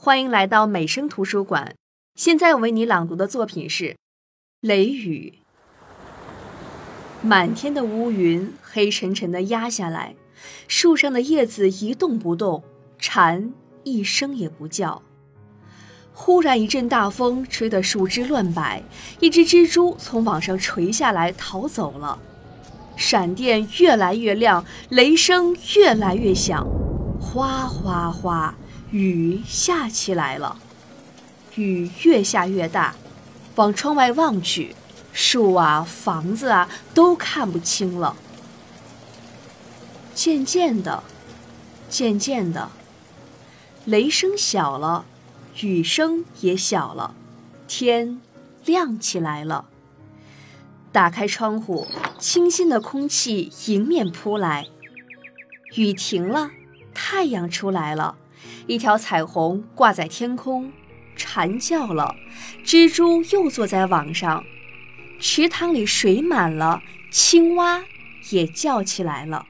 欢迎来到美声图书馆。现在我为你朗读的作品是《雷雨》。满天的乌云黑沉沉的压下来，树上的叶子一动不动，蝉一声也不叫。忽然一阵大风吹得树枝乱摆，一只蜘蛛从网上垂下来逃走了。闪电越来越亮，雷声越来越响，哗哗哗。雨下起来了，雨越下越大，往窗外望去，树啊、房子啊都看不清了。渐渐的，渐渐的，雷声小了，雨声也小了，天亮起来了。打开窗户，清新的空气迎面扑来，雨停了，太阳出来了。一条彩虹挂在天空，蝉叫了，蜘蛛又坐在网上，池塘里水满了，青蛙也叫起来了。